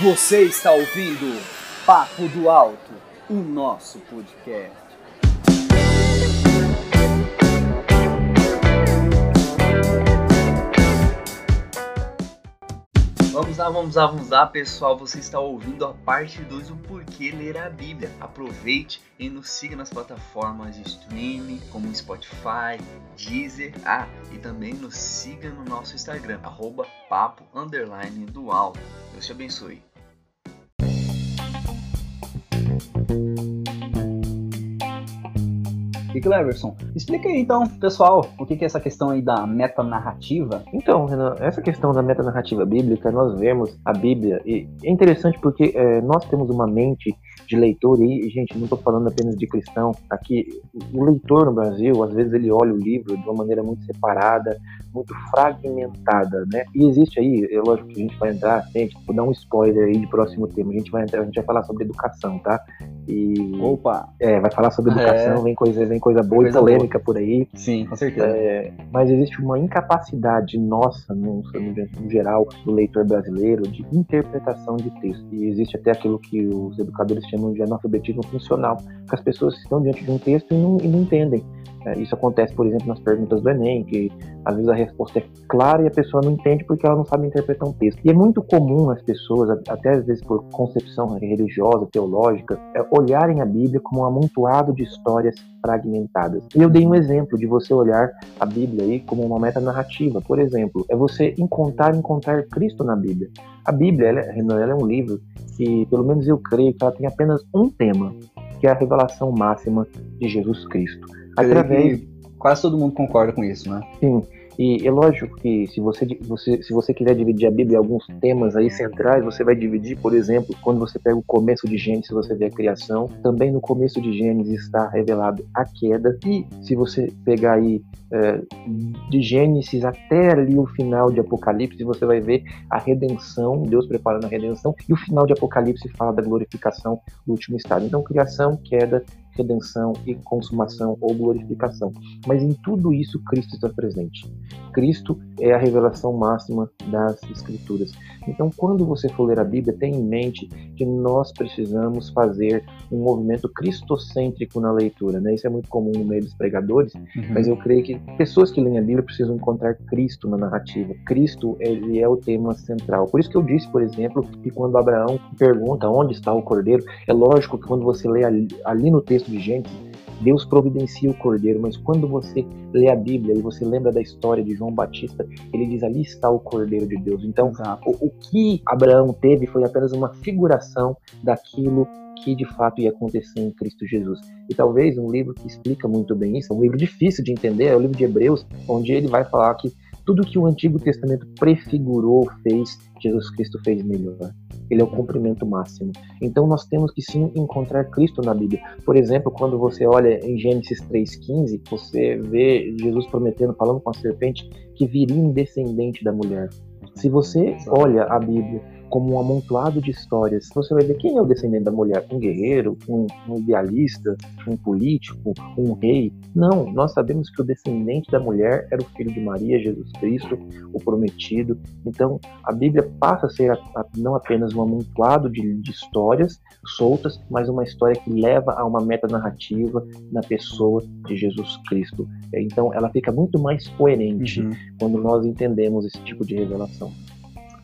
Você está ouvindo Papo do Alto, o nosso podcast. Vamos lá, vamos lá, vamos lá, pessoal. Você está ouvindo a parte 2 do Porquê Ler a Bíblia. Aproveite e nos siga nas plataformas de streaming como Spotify, Deezer, ah, e também nos siga no nosso Instagram, arroba papo underline. Deus te abençoe. E Cleverson, explica aí então, pessoal, o que é essa questão aí da metanarrativa? Então, Renan, essa questão da metanarrativa bíblica, nós vemos a Bíblia, e é interessante porque é, nós temos uma mente de leitor, e, gente, não estou falando apenas de cristão, aqui, o leitor no Brasil, às vezes ele olha o livro de uma maneira muito separada, muito fragmentada, né? E existe aí, é lógico que a gente vai entrar, gente, vou dar um spoiler aí de próximo tema, a gente vai entrar, a gente vai falar sobre educação, tá? E. Opa! É, vai falar sobre educação, é. vem, coisa, vem coisa boa coisa e polêmica boa. por aí. Sim, com certeza. É, mas existe uma incapacidade nossa, no, no, geral, do leitor brasileiro, de interpretação de texto. E existe até aquilo que os educadores chamam de analfabetismo funcional, que as pessoas estão diante de um texto e não, e não entendem. É, isso acontece, por exemplo, nas perguntas do Enem, que às vezes a resposta é clara e a pessoa não entende porque ela não sabe interpretar um texto. E é muito comum as pessoas, até às vezes por concepção religiosa, teológica, é, olharem a Bíblia como um amontoado de histórias fragmentadas. E eu dei um exemplo de você olhar a Bíblia aí como uma meta narrativa. Por exemplo, é você encontrar encontrar Cristo na Bíblia. A Bíblia, ela, ela é um livro que, pelo menos eu creio, que ela tem apenas um tema, que é a revelação máxima de Jesus Cristo através. Quase todo mundo concorda com isso, né? Sim. E é lógico que se você, você, se você quiser dividir a Bíblia em alguns temas aí centrais, você vai dividir, por exemplo, quando você pega o começo de Gênesis, você vê a criação. Também no começo de Gênesis está revelado a queda. E se você pegar aí é, de Gênesis até ali o final de Apocalipse, você vai ver a redenção, Deus preparando a redenção. E o final de Apocalipse fala da glorificação do último estado. Então, criação, queda, redenção e consumação ou glorificação. Mas em tudo isso Cristo está presente. Cristo é a revelação máxima das Escrituras. Então, quando você for ler a Bíblia, tenha em mente que nós precisamos fazer um movimento cristocêntrico na leitura. Né? Isso é muito comum no meio dos pregadores, uhum. mas eu creio que pessoas que leem a Bíblia precisam encontrar Cristo na narrativa. Cristo ele é o tema central. Por isso que eu disse, por exemplo, que quando Abraão pergunta onde está o cordeiro, é lógico que quando você lê ali, ali no texto de Gênesis, Deus providencia o cordeiro, mas quando você lê a Bíblia e você lembra da história de João Batista, ele diz ali está o cordeiro de Deus. Então, o, o que Abraão teve foi apenas uma figuração daquilo que de fato ia acontecer em Cristo Jesus. E talvez um livro que explica muito bem isso, um livro difícil de entender, é o livro de Hebreus, onde ele vai falar que tudo que o Antigo Testamento prefigurou, fez, Jesus Cristo fez melhor. Ele é o cumprimento máximo. Então nós temos que sim encontrar Cristo na Bíblia. Por exemplo, quando você olha em Gênesis 3,15, você vê Jesus prometendo, falando com a serpente, que viria um descendente da mulher. Se você olha a Bíblia como um amontoado de histórias. Você vai ver quem é o descendente da mulher: um guerreiro, um, um idealista, um político, um rei. Não, nós sabemos que o descendente da mulher era o filho de Maria, Jesus Cristo, o prometido. Então, a Bíblia passa a ser a, a, não apenas um amontoado de, de histórias soltas, mas uma história que leva a uma meta narrativa na pessoa de Jesus Cristo. Então, ela fica muito mais coerente uhum. quando nós entendemos esse tipo de revelação.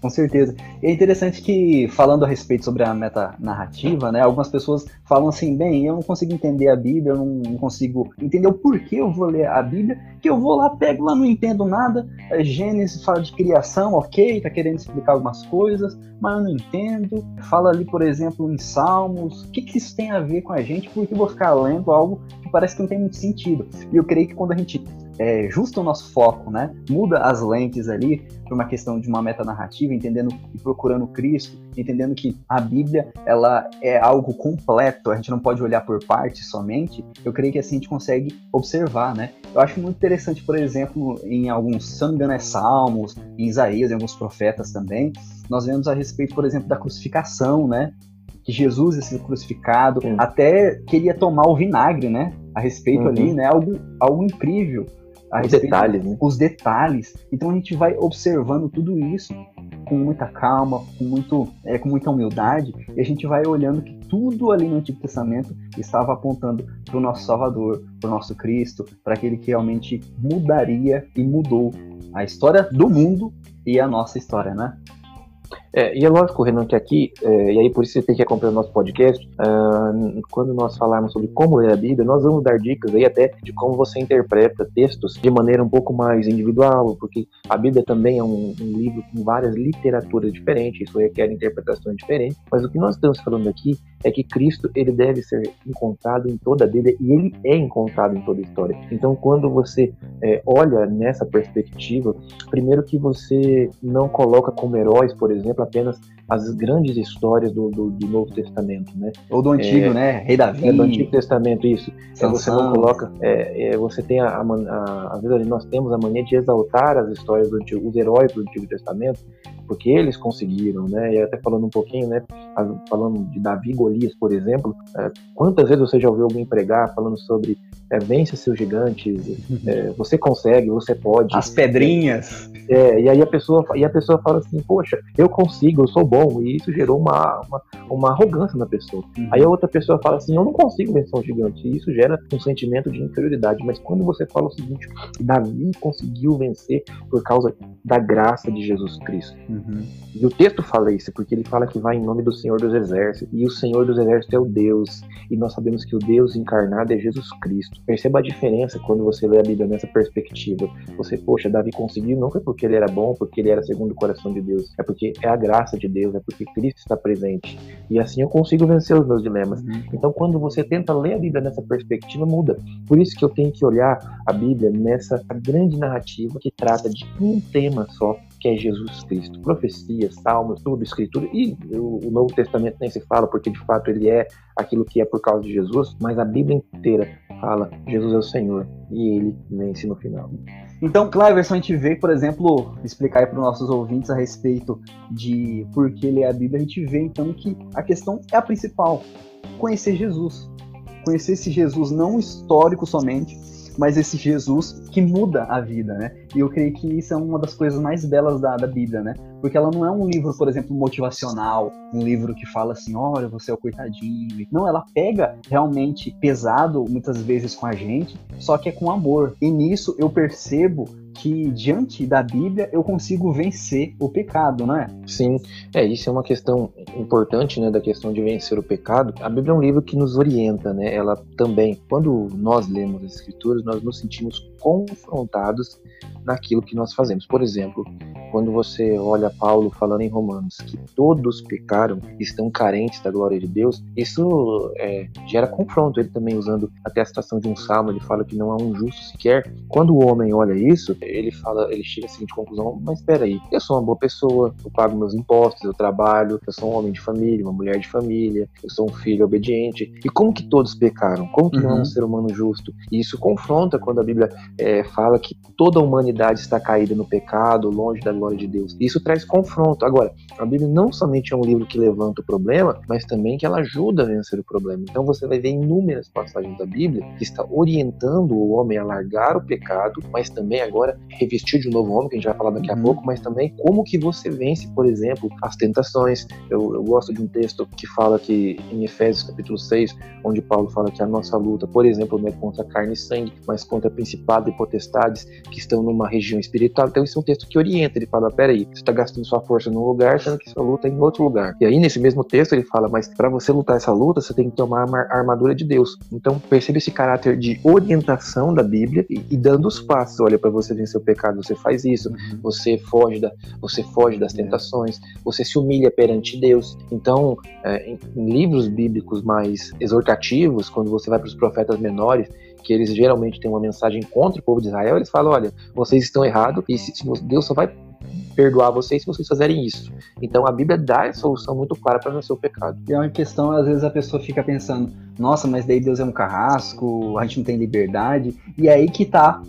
Com certeza. E é interessante que, falando a respeito sobre a metanarrativa, né, algumas pessoas falam assim, bem, eu não consigo entender a Bíblia, eu não, consigo entender o porquê eu vou ler a Bíblia, que eu vou lá, pego lá, não entendo nada, é, Gênesis fala de criação, ok, tá querendo explicar algumas coisas, mas eu não entendo. Fala ali, por exemplo, em Salmos, o que, que isso tem a ver com a gente, porque eu vou ficar lendo algo que parece que não tem muito sentido. E eu creio que quando a gente é, justa o nosso foco, né? Muda as lentes ali para uma questão de uma meta narrativa, entendendo e procurando Cristo, entendendo que a Bíblia ela é algo completo, a gente não pode olhar por partes somente. Eu creio que assim a gente consegue observar, né? Eu acho muito interessante, por exemplo, em alguns, se não me engano, é Salmos, em Isaías, em alguns profetas também, nós vemos a respeito, por exemplo, da crucificação, né? Que Jesus ia ser crucificado, Sim. até queria tomar o vinagre, né? A respeito uhum. ali, né? Algo, algo incrível os detalhes, né? Os detalhes. Então a gente vai observando tudo isso com muita calma, com, muito, é, com muita humildade, e a gente vai olhando que tudo ali no Antigo Testamento estava apontando para o nosso Salvador, para o nosso Cristo, para aquele que realmente mudaria e mudou a história do mundo e a nossa história, né? É, e é lógico, Renan, que aqui, é, e aí por isso você tem que acompanhar o nosso podcast, uh, quando nós falarmos sobre como ler a Bíblia, nós vamos dar dicas aí até de como você interpreta textos de maneira um pouco mais individual, porque a Bíblia também é um, um livro com várias literaturas diferentes, isso requer interpretações diferentes, mas o que nós estamos falando aqui é que Cristo ele deve ser encontrado em toda a Bíblia e ele é encontrado em toda a história. Então, quando você é, olha nessa perspectiva, primeiro que você não coloca como heróis, por exemplo, apenas as grandes histórias do, do, do Novo Testamento, né? Ou do Antigo, é, né? Rei Davi. É, do Antigo Testamento, isso. É, você não coloca. É, é, você tem a, a, a, às vezes nós temos a mania de exaltar as histórias do Antigo, os heróis do Antigo Testamento, porque eles conseguiram, né? E até falando um pouquinho, né? Falando de Davi Golias, por exemplo, é, quantas vezes você já ouviu alguém pregar falando sobre é, vence seus gigantes, é, você consegue, você pode. As pedrinhas. É, e aí a pessoa e a pessoa fala assim, poxa, eu consigo, eu sou bom, e isso gerou uma, uma, uma arrogância na pessoa. Uhum. Aí a outra pessoa fala assim, eu não consigo vencer um gigante, e isso gera um sentimento de inferioridade. Mas quando você fala o seguinte, Davi conseguiu vencer por causa da graça de Jesus Cristo. Uhum. E o texto fala isso, porque ele fala que vai em nome do Senhor dos Exércitos, e o Senhor dos Exércitos é o Deus, e nós sabemos que o Deus encarnado é Jesus Cristo. Perceba a diferença quando você lê a Bíblia nessa perspectiva. Você, poxa, Davi conseguiu, não foi porque ele era bom, porque ele era segundo o coração de Deus, é porque é a graça de Deus, é porque Cristo está presente. E assim eu consigo vencer os meus dilemas. Uhum. Então, quando você tenta ler a Bíblia nessa perspectiva, muda. Por isso que eu tenho que olhar a Bíblia nessa grande narrativa que trata de um tema só, que é Jesus Cristo. Profecias, salmos, tudo, escritura, e o, Novo Testamento nem se fala, porque de fato ele é aquilo que é por causa de Jesus, mas a Bíblia inteira fala: Jesus é o Senhor e ele vence no final. Então, Cleverson, a gente vê, por exemplo, explicar para os nossos ouvintes a respeito de por que ler a Bíblia, a gente vê então que a questão é a principal: conhecer Jesus. Conhecer esse Jesus não histórico somente, mas esse Jesus que muda a vida, né? E eu creio que isso é uma das coisas mais belas da, da Bíblia, né? Porque ela não é um livro, por exemplo, motivacional, um livro que fala assim, olha, você é o coitadinho. Não, ela pega realmente pesado, muitas vezes, com a gente, só que é com amor. E nisso eu percebo que diante da Bíblia eu consigo vencer o pecado, não é? Sim, é isso é uma questão importante, né, da questão de vencer o pecado. A Bíblia é um livro que nos orienta, né? Ela também, quando nós lemos as Escrituras, nós nos sentimos confrontados naquilo que nós fazemos. Por exemplo, quando você olha Paulo falando em Romanos que todos pecaram, estão carentes da glória de Deus, isso é, gera confronto. Ele também usando até a citação de um salmo, ele fala que não há um justo sequer. Quando o homem olha isso, ele fala, ele chega à seguinte conclusão: mas espera aí, eu sou uma boa pessoa, eu pago meus impostos, eu trabalho, eu sou um homem de família, uma mulher de família, eu sou um filho obediente. E como que todos pecaram? Como que uhum. não é um ser humano justo? E isso confronta quando a Bíblia é, fala que toda a humanidade está caída no pecado, longe da glória de Deus. Isso traz confronto. Agora, a Bíblia não somente é um livro que levanta o problema, mas também que ela ajuda a vencer o problema. Então você vai ver inúmeras passagens da Bíblia que está orientando o homem a largar o pecado, mas também agora revestir de um novo homem, que a gente vai falar daqui a uhum. pouco, mas também como que você vence, por exemplo, as tentações. Eu, eu gosto de um texto que fala que em Efésios capítulo 6, onde Paulo fala que a nossa luta, por exemplo, não é contra carne e sangue, mas contra principado e potestades que estão numa região espiritual. Então, isso é um texto que orienta. Ele fala: peraí, você está gastando sua força num lugar, sendo que sua luta é em outro lugar. E aí, nesse mesmo texto, ele fala: mas para você lutar essa luta, você tem que tomar a armadura de Deus. Então, perceba esse caráter de orientação da Bíblia e, e dando os passos. Olha, para você vencer o pecado, você faz isso, uhum. você foge, da, você foge das tentações, você se humilha perante Deus. Então, é, em, em livros bíblicos mais exortativos, quando você vai para os profetas menores, que eles geralmente têm uma mensagem contra o povo de Israel, eles falam: olha, vocês estão errados e se, se Deus só vai perdoar vocês se vocês fizerem isso. Então a Bíblia dá a solução muito clara para o pecado. E é uma questão, às vezes a pessoa fica pensando: nossa, mas daí Deus é um carrasco, a gente não tem liberdade. E é aí que tá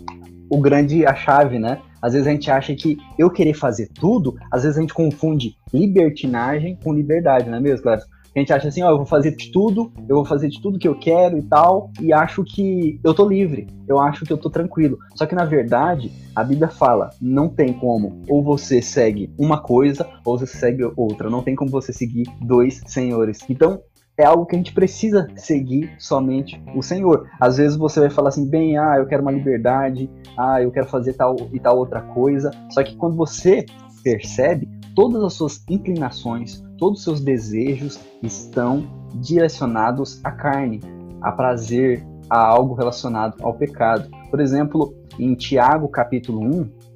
o grande a chave, né? Às vezes a gente acha que eu querer fazer tudo, às vezes a gente confunde libertinagem com liberdade, não é mesmo, Cláudio? A gente acha assim, ó, eu vou fazer de tudo, eu vou fazer de tudo que eu quero e tal, e acho que eu tô livre, eu acho que eu tô tranquilo. Só que na verdade, a Bíblia fala, não tem como, ou você segue uma coisa, ou você segue outra, não tem como você seguir dois senhores. Então, é algo que a gente precisa seguir somente o Senhor. Às vezes você vai falar assim, bem, ah, eu quero uma liberdade, ah, eu quero fazer tal e tal outra coisa. Só que quando você percebe, todas as suas inclinações, todos os seus desejos estão direcionados à carne, a prazer, a algo relacionado ao pecado. Por exemplo, em Tiago capítulo 1,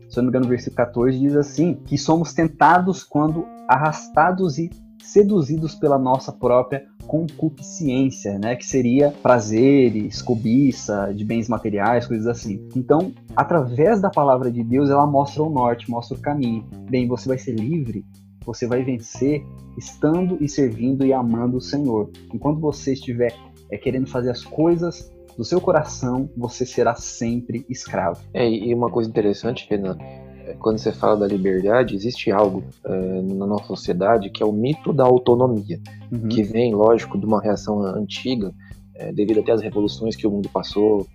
se eu não me engano, versículo 14 diz assim: que somos tentados quando arrastados e seduzidos pela nossa própria concupiscência, né, que seria prazeres, cobiça de bens materiais, coisas assim. Então, através da palavra de Deus, ela mostra o norte, mostra o caminho. Bem, você vai ser livre, você vai vencer estando e servindo e amando o Senhor. Enquanto você estiver é, querendo fazer as coisas do seu coração, você será sempre escravo. É, e uma coisa interessante, Renan, quando você fala da liberdade, existe algo é, na nossa sociedade que é o mito da autonomia, uhum. que vem, lógico, de uma reação antiga, é, devido até às revoluções que o mundo passou,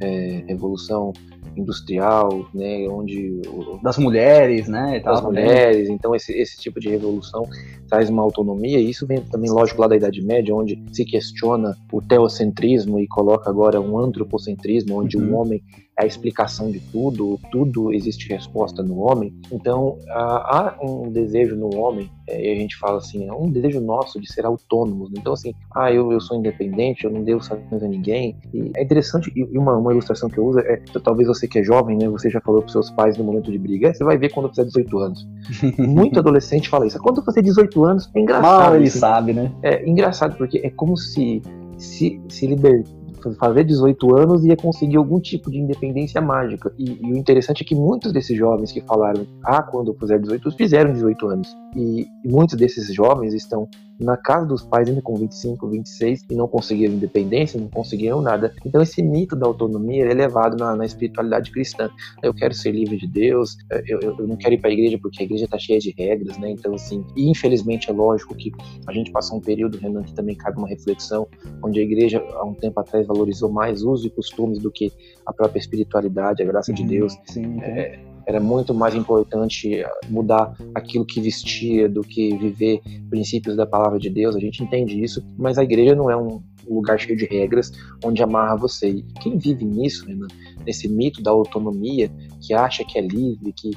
é, revolução industrial, né, onde das mulheres, né, das mulheres, então esse, esse tipo de revolução traz uma autonomia e isso vem também lógico lá da Idade Média, onde se questiona o teocentrismo e coloca agora um antropocentrismo, onde uhum. o homem a explicação de tudo, tudo existe resposta no homem. Então há, um desejo no homem, é, e a gente fala assim, é um desejo nosso de ser autônomos. Então assim, ah, eu, eu sou independente, eu não devo saber a ninguém. E é interessante, e uma, uma ilustração que eu uso é, talvez você que é jovem, né, você já falou para seus pais no momento de briga, é, você vai ver quando fizer 18 anos. Muito adolescente fala isso. Quando você 18 anos, é engraçado. Mal ele assim. sabe, né? É engraçado porque é como se se, se libertar fazer 18 anos ia conseguir algum tipo de independência mágica. E, e, o interessante é que muitos desses jovens que falaram, ah, quando eu fizer 18, fizeram 18 anos. E, e muitos desses jovens estão na casa dos pais ainda com 25, 26 e não conseguiram independência, não conseguiram nada. Então esse mito da autonomia é levado na, na espiritualidade cristã. Eu quero ser livre de Deus, eu, eu, eu não quero ir para a igreja porque a igreja está cheia de regras, né? Então assim, e infelizmente é lógico que a gente passou um período, Renan, que também cabe uma reflexão, onde a igreja há um tempo atrás valorizou mais usos e costumes do que a própria espiritualidade, a graça de uhum. Deus. Sim, é, era muito mais importante mudar aquilo que vestia do que viver princípios da palavra de Deus. A gente entende isso, mas a igreja não é um lugar cheio de regras onde amarra você. E quem vive nisso, né, nesse mito da autonomia, que acha que é livre, que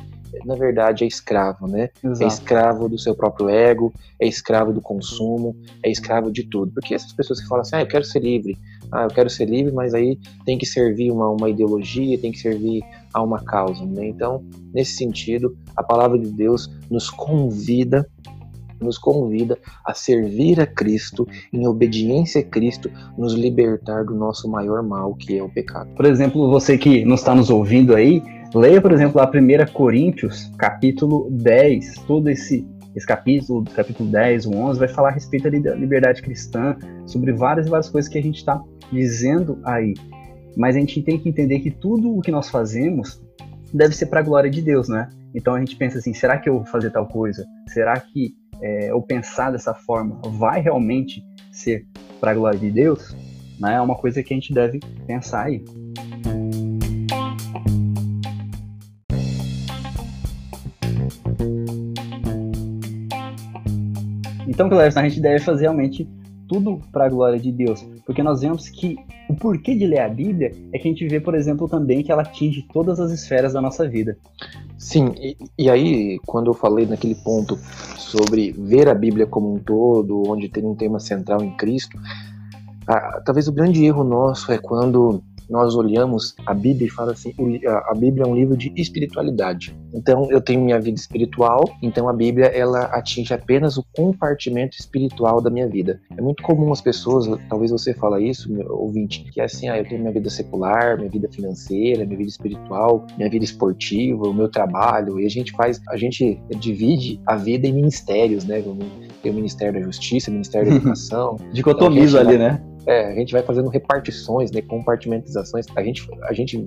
na verdade é escravo, né? É Exato. É escravo do seu próprio ego, é escravo do consumo, é escravo de tudo. Porque essas pessoas que falam assim, ah, eu quero ser livre, ah, eu quero ser livre, mas aí tem que servir uma, uma ideologia, tem que servir a uma causa. Né? Então, nesse sentido, a palavra de Deus nos convida nos convida a servir a Cristo, em obediência a Cristo, nos libertar do nosso maior mal, que é o pecado. Por exemplo, você que não está nos ouvindo aí, leia, por exemplo, a 1 Coríntios, capítulo 10, todo esse esse capítulo, capítulo 10, o 11, vai falar a respeito da liberdade cristã, sobre várias e várias coisas que a gente está dizendo aí. Mas a gente tem que entender que tudo o que nós fazemos deve ser para a glória de Deus, né? Então a gente pensa assim: será que eu vou fazer tal coisa? Será que é, eu pensar dessa forma vai realmente ser para a glória de Deus? Né? É uma coisa que a gente deve pensar aí. Então, Cléber, a gente deve fazer realmente tudo para a glória de Deus, porque nós vemos que o porquê de ler a Bíblia é que a gente vê, por exemplo, também que ela atinge todas as esferas da nossa vida. Sim, e, e aí, quando eu falei naquele ponto sobre ver a Bíblia como um todo, onde tem um tema central em Cristo, a, talvez o grande erro nosso é quando nós olhamos a Bíblia e fala assim, a Bíblia é um livro de espiritualidade. Então eu tenho minha vida espiritual, então a Bíblia ela atinge apenas o compartimento espiritual da minha vida. É muito comum as pessoas, talvez você fala isso, meu ouvinte, que é assim, ah, eu tenho minha vida secular, minha vida financeira, minha vida espiritual, minha vida esportiva, o meu trabalho, e a gente faz, a gente divide a vida em ministérios, né? Tem o Ministério da Justiça, o Ministério da Educação. Dicotomiza então, ali, né? É, a gente vai fazendo repartições, né, compartimentizações. A gente, a gente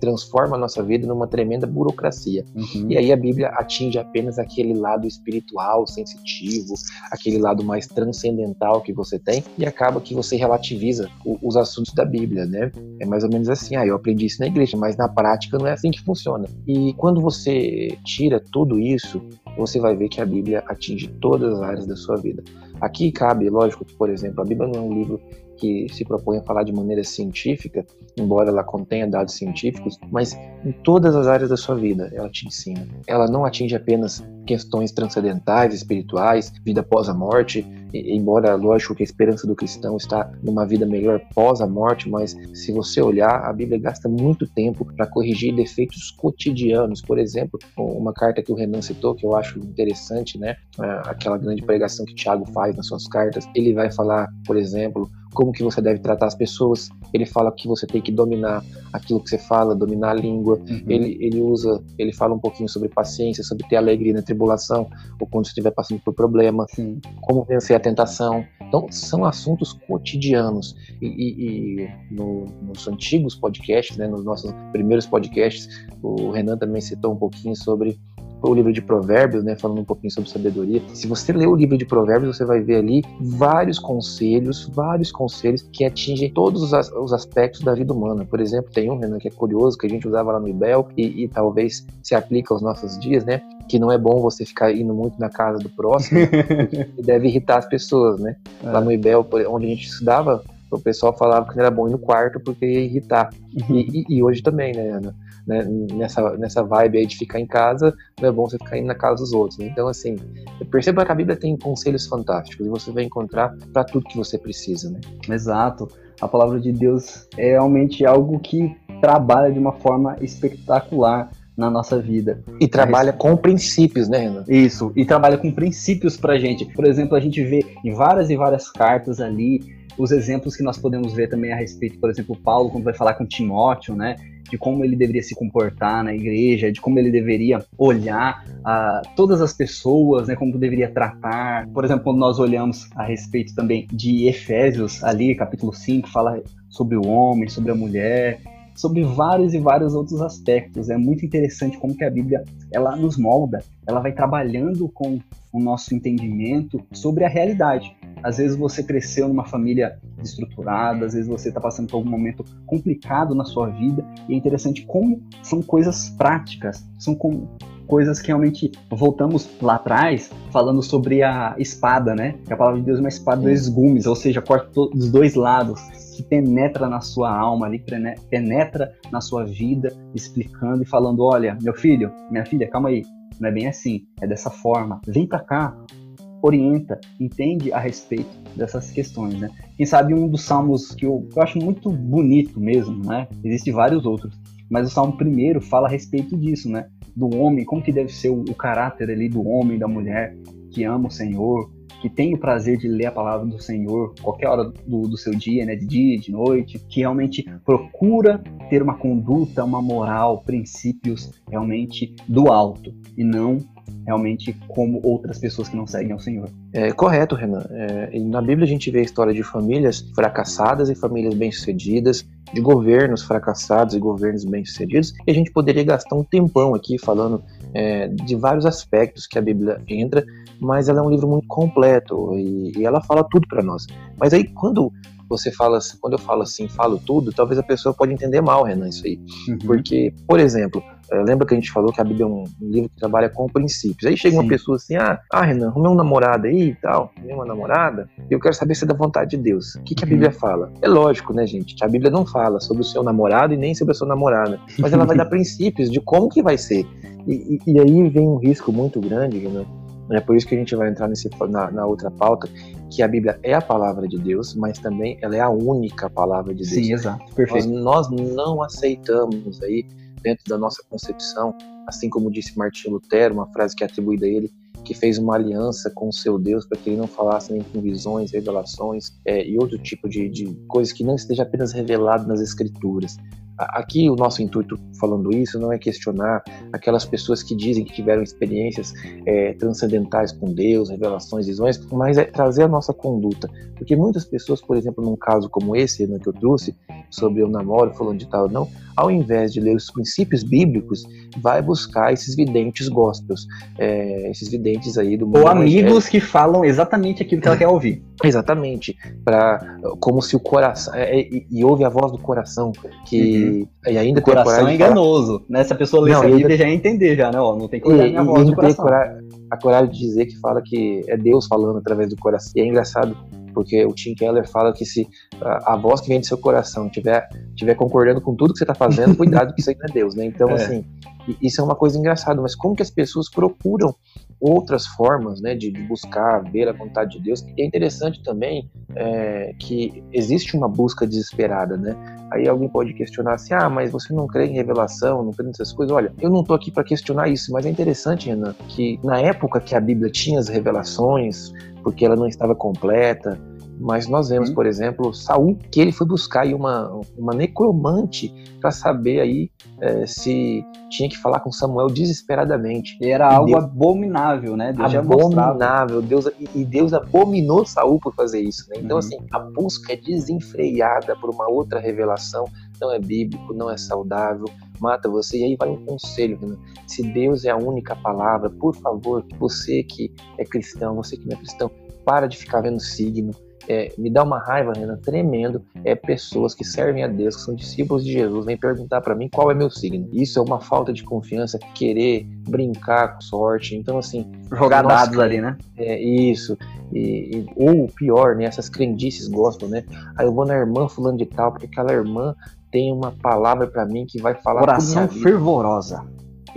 transforma a nossa vida numa tremenda burocracia. Uhum. E aí a Bíblia atinge apenas aquele lado espiritual, sensitivo, aquele lado mais transcendental que você tem e acaba que você relativiza o, os assuntos da Bíblia, né? É mais ou menos assim, ah, eu aprendi isso na igreja, mas na prática não é assim que funciona. E quando você tira tudo isso, você vai ver que a Bíblia atinge todas as áreas da sua vida. Aqui cabe, lógico, que, por exemplo, a Bíblia não é um livro que se propõe a falar de maneira científica, embora ela contenha dados científicos, mas em todas as áreas da sua vida ela te ensina. Ela não atinge apenas questões transcendentais, espirituais, vida após a morte, embora lógico que a esperança do cristão está numa vida melhor pós a morte, mas se você olhar, a Bíblia gasta muito tempo para corrigir defeitos cotidianos. Por exemplo, uma carta que o Renan citou, que eu acho interessante, né? Aquela grande pregação que Tiago faz nas suas cartas, ele vai falar, por exemplo, como que você deve tratar as pessoas. Ele fala que você tem que dominar aquilo que você fala, dominar a língua. Uhum. Ele, ele usa, ele fala um pouquinho sobre paciência, sobre ter alegria na tribulação, ou quando você estiver passando por problema, Sim. como vencer a tentação. Então, são assuntos cotidianos. E, e, e no, nos antigos podcasts, né, nos nossos primeiros podcasts, o Renan também citou um pouquinho sobre o livro de Provérbios, né, falando um pouquinho sobre sabedoria. Se você ler o livro de Provérbios, você vai ver ali vários conselhos, vários conselhos que atingem todos os, os aspectos da vida humana. Por exemplo, tem um, Renan, que é curioso, que a gente usava lá no IBEL e, e talvez se aplica aos nossos dias, né? Que não é bom você ficar indo muito na casa do próximo, e deve irritar as pessoas, né? É. Lá no IBEL, onde a gente estudava, o pessoal falava que não era bom ir no quarto porque ia irritar. Uhum. E, e, e, hoje também, né, Ana? Né, nessa, nessa vibe aí de ficar em casa, não é bom você ficar indo na casa dos outros. Né? Então, assim, perceba que a Bíblia tem conselhos fantásticos e você vai encontrar para tudo que você precisa, né? Exato. A palavra de Deus é realmente algo que trabalha de uma forma espetacular na nossa vida. E trabalha com princípios, né, Renan? Isso, e trabalha com princípios pra gente. Por exemplo, a gente vê em várias e várias cartas ali os exemplos que nós podemos ver também a respeito, por exemplo, Paulo, quando vai falar com Timóteo, né? de como ele deveria se comportar na igreja, de como ele deveria olhar a todas as pessoas, né, como deveria tratar. Por exemplo, quando nós olhamos a respeito também de Efésios, ali, capítulo 5, fala sobre o homem, sobre a mulher, sobre vários e vários outros aspectos. É muito interessante como que a Bíblia ela nos molda, ela vai trabalhando com o nosso entendimento sobre a realidade. Às vezes você cresceu numa família estruturada, às vezes você está passando por algum momento complicado na sua vida, e é interessante como são coisas práticas, são com, coisas que realmente voltamos lá atrás, falando sobre a espada, né? Que a palavra de Deus é uma espada de dois gumes, ou seja, corta dos dois lados, que penetra na sua alma, ali, penetra na sua vida, explicando e falando: olha, meu filho, minha filha, calma aí, não é bem assim, é dessa forma, vem pra cá, orienta, entende a respeito dessas questões, né? Quem sabe um dos salmos que eu, eu acho muito bonito mesmo, né? Existem vários outros, mas o salmo primeiro fala a respeito disso, né? Do homem, como que deve ser o, o caráter ali do homem, da mulher que ama o Senhor, que tem o prazer de ler a palavra do Senhor qualquer hora do, do seu dia, né, de dia, de noite, que realmente procura ter uma conduta, uma moral, princípios realmente do alto e não realmente como outras pessoas que não seguem ao Senhor. É correto, Renan. É, na Bíblia a gente vê a história de famílias fracassadas e famílias bem-sucedidas, de governos fracassados e governos bem-sucedidos, e a gente poderia gastar um tempão aqui falando é, de vários aspectos que a Bíblia entra, mas ela é um livro muito completo e, e ela fala tudo para nós. Mas aí quando você fala, quando eu falo assim, falo tudo, talvez a pessoa pode entender mal, Renan, isso aí. Uhum. Porque, por exemplo, eh, lembra que a gente falou que a Bíblia é um livro que trabalha com princípios. Aí chega Sim. uma pessoa assim, ah, ah, Renan, arrumei um namorado aí e tal, arrumei uma namorada, e eu quero saber se é da vontade de Deus. O que, que a uhum. Bíblia fala? É lógico, né, gente, que a Bíblia não fala sobre o seu namorado e nem sobre a sua namorada, mas ela vai dar princípios de como que vai ser. E, e, e aí vem um risco muito grande, Renan, é por isso que a gente vai entrar nesse, na, na, outra pauta, que a Bíblia é a palavra de Deus, mas também ela é a única palavra de Deus. Sim, exato. Perfeito. Nós, nós não aceitamos aí, dentro da nossa concepção, assim como disse Martinho Lutero, uma frase que é atribuída a ele, que fez uma aliança com o seu Deus para que ele não falasse nem com visões, revelações é, e outro tipo de, de coisas que não esteja apenas revelado nas Escrituras. aqui o nosso intuito falando isso não é questionar aquelas pessoas que dizem que tiveram experiências é, transcendentais com Deus, revelações, visões, mas é trazer a nossa conduta. Porque muitas pessoas, por exemplo, num caso como esse né, que eu trouxe, sobre eu namoro, falando de tal, não, ao invés de ler os princípios bíblicos, vai buscar esses videntes gospels, é, esses videntes aí do mundo. Ou amigos que falam exatamente aquilo que ela quer ouvir. Exatamente, para como se o coração é, é, e, e, ouve a voz do coração que uhum. e ainda o tem coração é enganoso, né? Se a pessoa lê não, essa Bíblia já ia entender já, né? Ó, não tem que ouvir a voz do coração. a coragem de dizer que fala que é Deus falando através do coração. E é engraçado porque o Tim Keller fala que se a, a voz que vem do seu coração tiver, tiver concordando com tudo que você está fazendo, cuidado que isso aí não é Deus, né? Então, é. assim, isso é uma coisa engraçada, mas como que as pessoas procuram outras formas né, de, de buscar ver a vontade de Deus? E é interessante também é, que existe uma busca desesperada, né? Aí alguém pode questionar assim, ah, mas você não crê em revelação, não crê nessas coisas? Olha, eu não estou aqui para questionar isso, mas é interessante, Renan, que na época que a Bíblia tinha as revelações, porque ela não estava completa, mas nós vemos, por exemplo, Saul que ele foi buscar aí uma, uma necromante para saber aí é, se tinha que falar com Samuel desesperadamente. E era e algo Deus, abominável, né? Deus abominável. Deus, e Deus abominou Saul por fazer isso. Né? Então, uhum. assim, a busca é desenfreada por uma outra revelação não é bíblico, não é saudável, mata você. E aí vai um conselho, Renan. Se Deus é a única palavra, por favor, você que é cristão, você que não é cristão, para de ficar vendo signo, é, me dá uma raiva, Renan, tremendo, é pessoas que servem a Deus, que são discípulos de Jesus, vêm perguntar para mim qual é meu signo. Isso é uma falta de confiança, querer brincar com sorte. Então, assim. Jogar nossa, dados ali, né? É isso. E, e, ou pior, né? Essas crendices gostam, né? Aí eu vou na irmã fulano de tal, porque aquela irmã tem uma palavra para mim que vai falar. Oração fervorosa.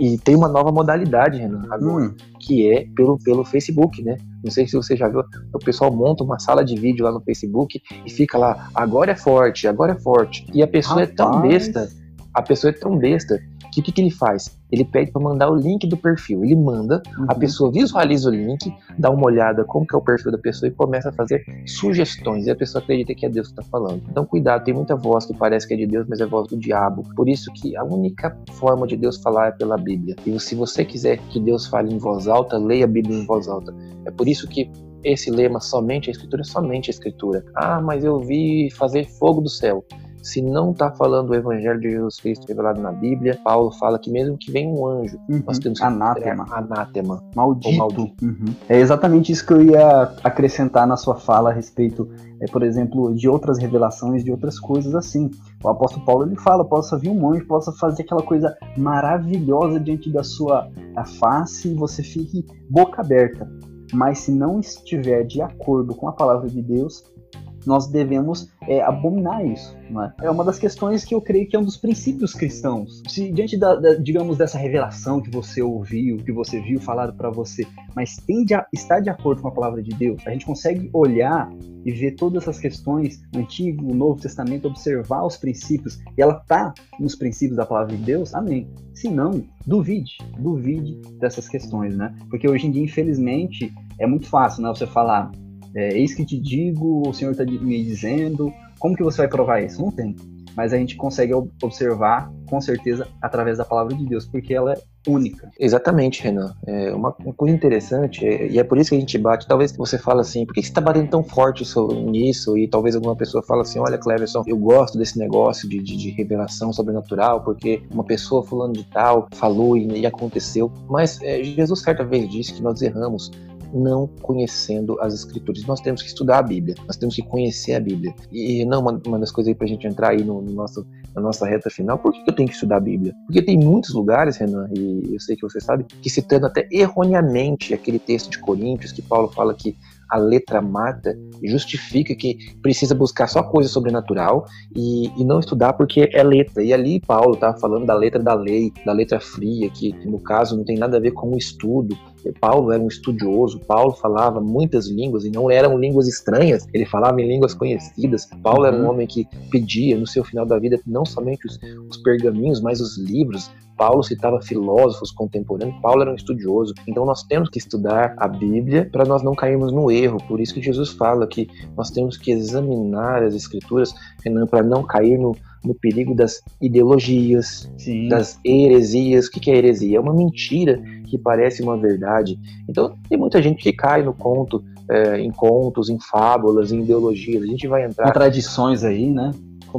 E tem uma nova modalidade, Renan, agora, hum. que é pelo, pelo Facebook, né? Não sei se você já viu, o pessoal monta uma sala de vídeo lá no Facebook e fica lá, agora é forte, agora é forte. E a pessoa Rapaz. é tão besta, a pessoa é tão besta que o que, que ele faz? Ele pede para mandar o link do perfil. Ele manda, uhum. a pessoa visualiza o link, dá uma olhada como que é o perfil da pessoa e começa a fazer sugestões. E a pessoa acredita que é Deus que está falando. Então, cuidado, tem muita voz que parece que é de Deus, mas é voz do diabo. Por isso que a única forma de Deus falar é pela Bíblia. E se você quiser que Deus fale em voz alta, leia a Bíblia em voz alta. É por isso que esse lema, somente a Escritura, somente a Escritura. Ah, mas eu vi fazer fogo do céu se não está falando o evangelho de Jesus Cristo revelado na Bíblia, Paulo fala que mesmo que venha um anjo, uhum. nós temos que anátema, anátema maldito. maldito. Uhum. É exatamente isso que eu ia acrescentar na sua fala a respeito, é, por exemplo, de outras revelações, de outras coisas assim. O apóstolo Paulo ele fala: possa vir um anjo, possa fazer aquela coisa maravilhosa diante da sua face e você fique boca aberta. Mas se não estiver de acordo com a palavra de Deus, nós devemos é, abominar isso. É? é? uma das questões que eu creio que é um dos princípios cristãos. Se diante da, da digamos dessa revelação que você ouviu, que você viu falado para você, mas tem de, está de acordo com a palavra de Deus, a gente consegue olhar e ver todas essas questões Antigo, no Novo Testamento, observar os princípios e ela está nos princípios da palavra de Deus, amém. Se não, duvide, duvide dessas questões, né? Porque hoje em dia, infelizmente, é muito fácil, né? Você falar, é, eis que te digo, o Senhor está me dizendo. Como que você vai provar isso? Não tem. Mas a gente consegue observar, com certeza, através da palavra de Deus, porque ela é única. Exatamente, Renan. É uma, coisa interessante, é, e é por isso que a gente bate. Talvez você fale assim, por que você está batendo tão forte nisso? E talvez alguma pessoa fale assim: olha, Cleverson, eu gosto desse negócio de, de, de revelação sobrenatural, porque uma pessoa fulano de tal falou e, e aconteceu. Mas é, Jesus certa vez disse que nós erramos não conhecendo as escrituras. Nós temos que estudar a Bíblia, nós temos que conhecer a Bíblia. E não uma, uma das coisas aí para a gente entrar aí no, no, nosso, na nossa reta final, por que eu tenho que estudar a Bíblia? Porque tem muitos lugares, Renan, e eu sei que você sabe, que citando até erroneamente aquele texto de Coríntios que Paulo fala que a letra mata, justifica que precisa buscar só coisa sobrenatural e, e não estudar porque é letra. E ali Paulo estava falando da letra da lei, da letra fria, que no caso não tem nada a ver com o estudo. Paulo era um estudioso, Paulo falava muitas línguas e não eram línguas estranhas, ele falava em línguas conhecidas. Paulo uhum. era um uhum. homem que pedia no seu final da vida não somente os, os pergaminhos, mas os livros, Paulo citava filósofos contemporâneos, Paulo era um estudioso. Então nós temos que estudar a Bíblia para nós não cairmos no erro. Por isso que Jesus fala que nós temos que examinar as escrituras, para não cair no, no perigo das ideologias, Sim. das heresias. O que é heresia? É uma mentira que parece uma verdade. Então, tem muita gente que cai no conto, é, em contos, em fábulas, em ideologias. A gente vai entrar. Contradições aí, né?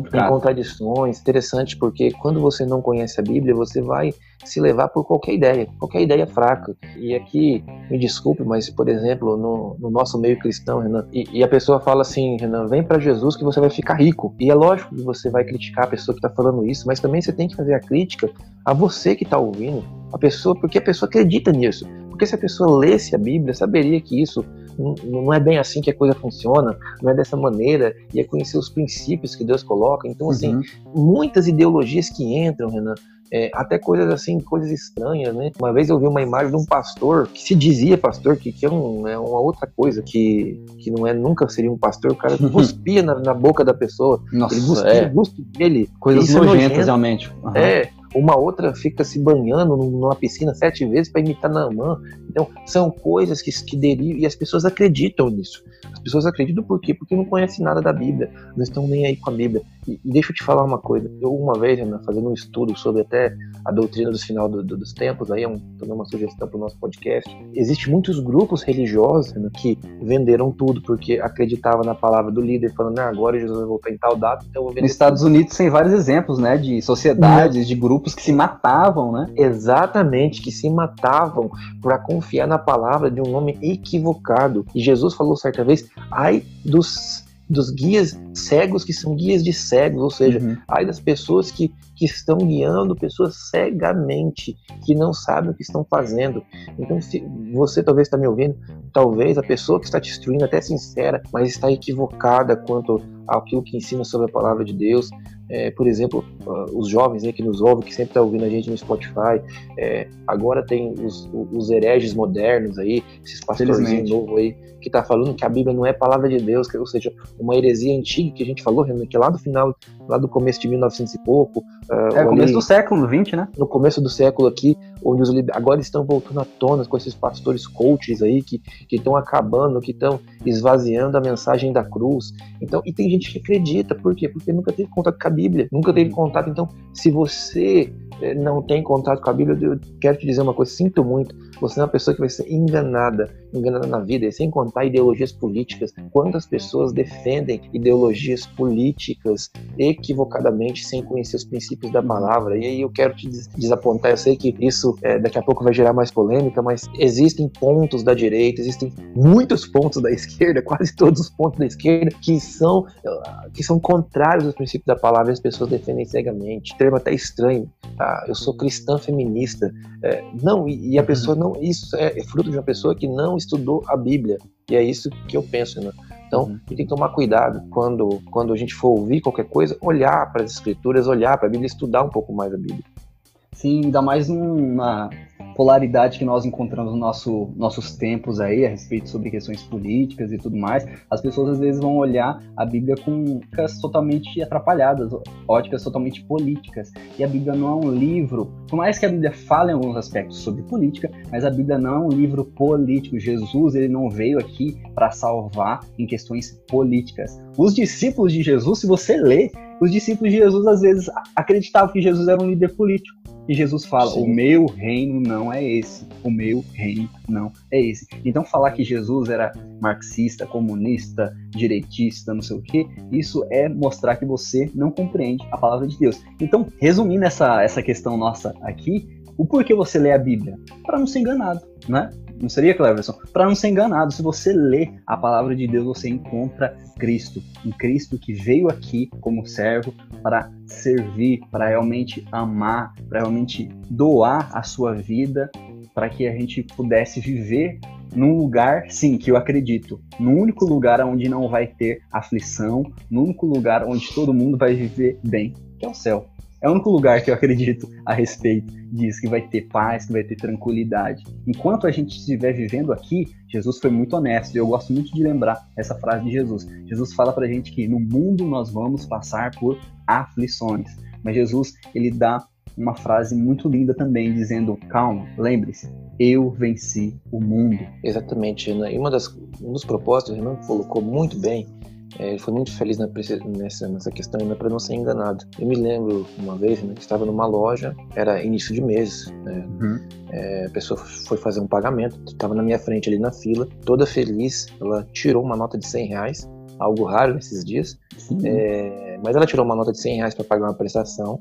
Tem contradições, interessante, porque quando você não conhece a Bíblia, você vai se levar por qualquer ideia, qualquer ideia fraca. E aqui, me desculpe, mas, por exemplo, no, no nosso meio cristão, Renan, e, e, a pessoa fala assim, Renan, vem para Jesus que você vai ficar rico. E é lógico que você vai criticar a pessoa que está falando isso, mas também você tem que fazer a crítica a você que está ouvindo, a pessoa, porque a pessoa acredita nisso. Porque se a pessoa lesse a Bíblia, saberia que isso não é bem assim que a coisa funciona, não é dessa maneira, e é conhecer os princípios que Deus coloca. Então, assim, uhum. muitas ideologias que entram, Renan, é, até coisas assim, coisas estranhas, né? Uma vez eu vi uma imagem de um pastor que se dizia pastor, que, que é, um, é uma outra coisa, que, que não é nunca seria um pastor, o cara cuspia na, na boca da pessoa. Nossa, ele cuspia é. o gosto dele. Coisas é nojentas, realmente. Uhum. É, uma outra fica se banhando numa piscina sete vezes para imitar Naamã. Então, são coisas que, que derivam e as pessoas acreditam nisso. As pessoas acreditam por quê? Porque não conhecem nada da Bíblia, não estão nem aí com a Bíblia. E, e deixa eu te falar uma coisa. Eu, uma vez, Renan, fazendo um estudo sobre até a doutrina dos final do, do, dos tempos, aí é um, também uma sugestão para o nosso podcast. Existem muitos grupos religiosos Renan, que venderam tudo porque acreditavam na palavra do líder, falando, ah, agora Jesus vai voltar em tal data, então eu vou vender. Nos Estados. Unidos tem vários exemplos, né, de sociedades, não. de grupos que se matavam, né? Exatamente, que se matavam para confiar na palavra de um homem equivocado. E Jesus falou certa vez: ai dos dos guias cegos que são guias de cegos, ou seja, uhum. ai das pessoas que, que estão guiando pessoas cegamente, que não sabem o que estão fazendo. Então, se você talvez está me ouvindo, talvez a pessoa que está te instruindo até sincera, mas está equivocada quanto aquilo que ensina sobre a palavra de Deus. É, por exemplo, uh, os jovens aí que nos ouvem, que sempre estão tá ouvindo a gente no Spotify, é, agora tem os, os hereges modernos aí, esses pastorzinhos novos aí, que está falando que a Bíblia não é palavra de Deus, que, ou seja, uma heresia antiga que a gente falou, que é lá do final, lá do começo de 1900 e pouco. Uh, é, começo do século XX, né? No começo do século aqui, onde os agora estão voltando à tona com esses pastores coaches aí que estão acabando, que estão esvaziando a mensagem da cruz. Então, e tem gente que acredita, por quê? Porque nunca teve contato com a Bíblia, nunca teve contato. Então, se você eh, não tem contato com a Bíblia, eu quero te dizer uma coisa, sinto muito, você é uma pessoa que vai ser enganada, enganada na vida, e sem contar ideologias políticas. Quantas pessoas defendem ideologias políticas equivocadamente, sem conhecer os princípios da palavra? E aí eu quero te desapontar, eu sei que isso é, daqui a pouco vai gerar mais polêmica, mas existem pontos da direita, existem muitos pontos da esquerda, quase todos os pontos da esquerda, que são, que são contrários aos princípios da palavra e as pessoas defendem cegamente. Termo até estranho. Tá? Eu sou cristã feminista. É, não, e, e, a pessoa não. Isso é, é, fruto de uma pessoa que não estudou a Bíblia. E é isso que eu penso, né? Então, uhum. tem que tomar cuidado quando, quando a gente for ouvir qualquer coisa, olhar para as escrituras, olhar para a Bíblia, estudar um pouco mais a Bíblia. Sim, ainda mais numa polaridade que nós encontramos nos nosso, nossos tempos aí a respeito sobre questões políticas e tudo mais, as pessoas às vezes vão olhar a Bíblia com óticas totalmente atrapalhadas, óticas totalmente políticas. E a Bíblia não é um livro, por mais que a Bíblia fale em alguns aspectos sobre política, mas a Bíblia não é um livro político. Jesus ele não veio aqui para salvar em questões políticas. Os discípulos de Jesus, se você lê, os discípulos de Jesus às vezes acreditavam que Jesus era um líder político. E Jesus fala: Sim. o meu reino não é esse, o meu reino não é esse. Então, falar que Jesus era marxista, comunista, direitista, não sei o que, isso é mostrar que você não compreende a palavra de Deus. Então, resumindo essa, essa questão nossa aqui, o porquê você lê a Bíblia? Para não ser enganado, né? Não seria, Cleverson? Para não ser enganado, se você lê a palavra de Deus, você encontra Cristo. Um Cristo que veio aqui como servo para servir, para realmente amar, para realmente doar a sua vida, para que a gente pudesse viver num lugar, sim, que eu acredito, no único lugar onde não vai ter aflição, no único lugar onde todo mundo vai viver bem, que é o céu. É o único lugar que eu acredito a respeito disso, que vai ter paz, que vai ter tranquilidade. Enquanto a gente estiver vivendo aqui, Jesus foi muito honesto eu gosto muito de lembrar essa frase de Jesus. Jesus fala pra gente que no mundo nós vamos passar por aflições, mas Jesus, ele dá uma frase muito linda também, dizendo: calma, lembre-se, eu venci o mundo. Exatamente, Renan. E uma das, um dos propósitos, o Renan colocou muito bem, é, ele foi muito feliz na, nessa, nessa questão ainda para não ser enganado. Eu me lembro uma vez né, que estava numa loja, era início de mês, né, uhum. é, a pessoa foi fazer um pagamento, estava na minha frente ali na fila, toda feliz, ela tirou uma nota de 100 reais, algo raro nesses dias, é, mas ela tirou uma nota de 100 reais para pagar uma prestação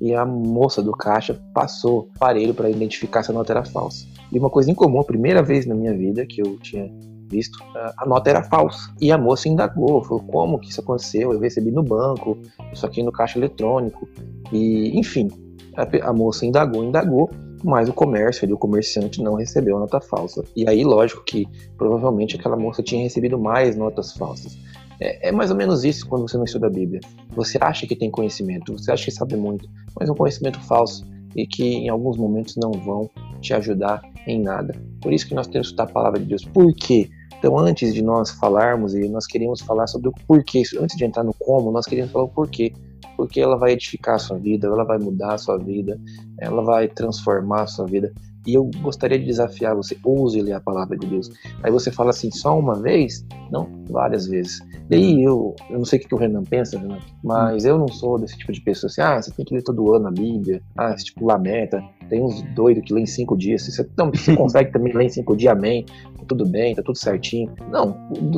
e a moça do caixa passou o aparelho para identificar se a nota era falsa. E uma coisa incomum, a primeira vez na minha vida que eu tinha visto, a nota era falsa. E a moça indagou, falou como que isso aconteceu, eu recebi no banco, isso aqui no caixa eletrônico. E, enfim, a, a moça indagou, indagou, mas o comércio ali, o comerciante não recebeu a nota falsa. E aí, lógico que provavelmente aquela moça tinha recebido mais notas falsas. É, é, mais ou menos isso quando você não estuda a Bíblia. Você acha que tem conhecimento, você acha que sabe muito, mas é um conhecimento falso e que em alguns momentos não vão te ajudar em nada. Por isso que nós temos que estudar a palavra de Deus. Por quê? Então, antes de nós falarmos, e nós queríamos falar sobre o porquê, antes de entrar no como, nós queríamos falar o porquê. Porque ela vai edificar a sua vida, ela vai mudar a sua vida, ela vai transformar a sua vida. E eu gostaria de desafiar você, ouse ler a palavra de Deus. Aí você fala assim, só uma vez? Não, várias vezes. E aí eu, eu não sei o que o Renan pensa, Renan, mas eu não sou desse tipo de pessoa assim, ah, você tem que ler todo ano a Bíblia, ah, esse tipo, meta. Tem uns doidos que lê em cinco dias. Você, não, você consegue também ler em cinco dias, amém. Tá tudo bem, tá tudo certinho. Não,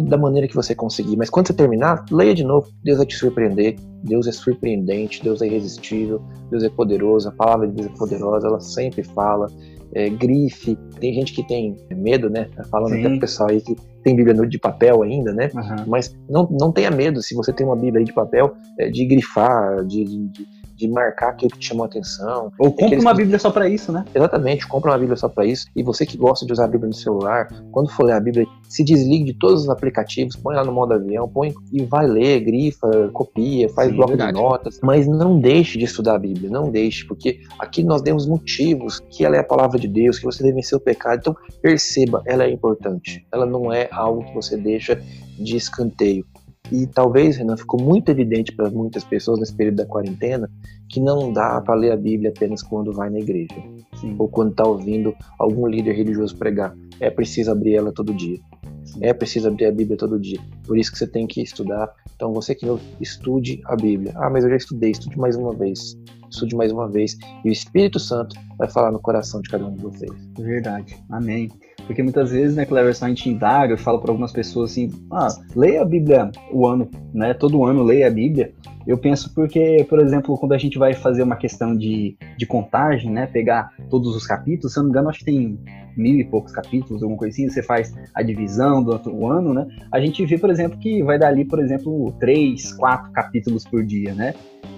da maneira que você conseguir. Mas quando você terminar, leia de novo. Deus vai te surpreender. Deus é surpreendente, Deus é irresistível, Deus é poderoso, a palavra de Deus é poderosa, ela sempre fala é, grife. Tem gente que tem medo, né? Tá falando Sim. até pro pessoal aí que tem Bíblia de papel ainda, né? Uhum. Mas não, não tenha medo, se você tem uma Bíblia aí de papel, é, de grifar, de, de de marcar aquilo que te chamou a atenção. Ou compra uma Bíblia só para isso, né? Exatamente, compra uma Bíblia só para isso. E você que gosta de usar a Bíblia no celular, quando for ler a Bíblia, se desligue de todos os aplicativos, põe lá no modo avião, põe e vai ler, grifa, copia, faz Sim, bloco verdade. de notas, mas não deixe de estudar a Bíblia, não deixe, porque aqui nós demos motivos que ela é a palavra de Deus, que você deve vencer o pecado. Então, perceba, ela é importante. Ela não é algo que você deixa de escanteio. E talvez, Renan, ficou muito evidente para muitas pessoas nesse período da quarentena que não dá para ler a Bíblia apenas quando vai na igreja Sim. ou quando está ouvindo algum líder religioso pregar. É preciso abrir ela todo dia. Sim. É preciso abrir a Bíblia todo dia. Por isso que você tem que estudar. Então, você que não estude a Bíblia. Ah, mas eu já estudei, estude mais uma vez. Estude mais uma vez. E o Espírito Santo vai falar no coração de cada um de vocês. Verdade. Amém. Porque muitas vezes, né, Cleverson, a gente indaga, eu falo para algumas pessoas assim, ah, leia a Bíblia o ano, né? Todo ano leia a Bíblia. Eu penso porque, por exemplo, quando a gente vai fazer uma questão de, de contagem, né? Pegar todos os capítulos, se eu não me engano, acho que tem mil e poucos capítulos, alguma coisa assim, você faz a divisão do ano, né? A gente vê, por exemplo, que vai dar ali, por exemplo, três, quatro capítulos por dia, né?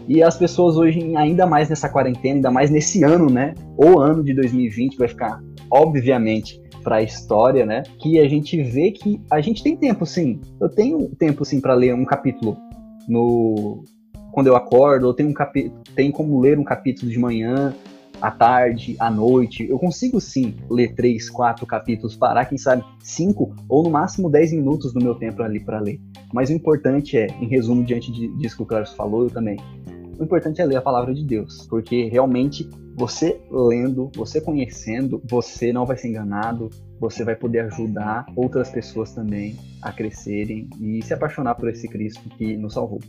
E as pessoas hoje, ainda mais nessa quarentena, ainda mais nesse ano, né? O ano de 2020 vai ficar, obviamente, para a história, né? Que a gente vê que a gente tem tempo, sim. Eu tenho tempo, sim, para ler um capítulo no quando eu acordo. Eu tenho um capítulo, tenho como ler um capítulo de manhã, à tarde, à noite. Eu consigo sim ler três, quatro capítulos, parar, quem sabe cinco ou no máximo dez minutos do meu tempo ali para ler. Mas o importante é, em resumo, diante disso que o Carlos falou, eu também o importante é ler a palavra de Deus, porque realmente você lendo, você conhecendo, você não vai ser enganado, você vai poder ajudar outras pessoas também a crescerem e se apaixonar por esse Cristo que nos salvou.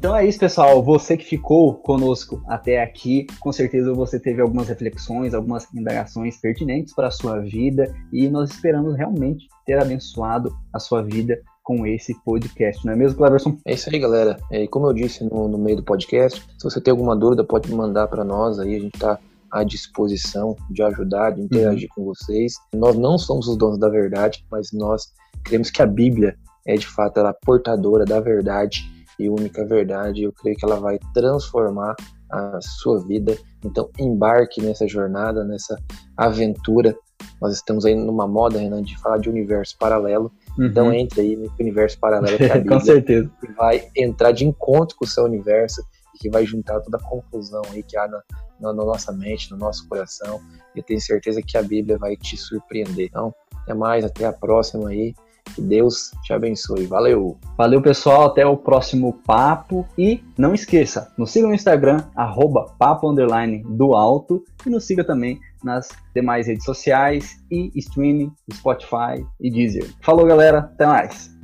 Então é isso, pessoal. Você que ficou conosco até aqui, com certeza você teve algumas reflexões, algumas indagações pertinentes para a sua vida e nós esperamos realmente ter abençoado a sua vida com esse podcast, não é mesmo, Cleverson? É isso aí, galera. É, como eu disse no, no meio do podcast, se você tem alguma dúvida, pode mandar para nós aí, a gente está à disposição de ajudar, de interagir uhum. com vocês. Nós não somos os donos da verdade, mas nós cremos que a Bíblia é de fato ela portadora da verdade e única verdade. Eu creio que ela vai transformar a sua vida. Então, embarque nessa jornada, nessa aventura. Nós estamos aí numa moda, Renan, de falar de universo paralelo. Uhum. Então, entre aí no universo paralelo que a Bíblia com certeza. vai entrar de encontro com o seu universo e que vai juntar toda a confusão aí que há na, na, na nossa mente, no nosso coração. E eu tenho certeza que a Bíblia vai te surpreender. Então, até mais, até a próxima aí. Que Deus te abençoe. Valeu! Valeu, pessoal. Até o próximo papo. E não esqueça, nos siga no Instagram, arroba papo do alto. E nos siga também nas demais redes sociais e streaming, Spotify e Deezer. Falou, galera. Até mais.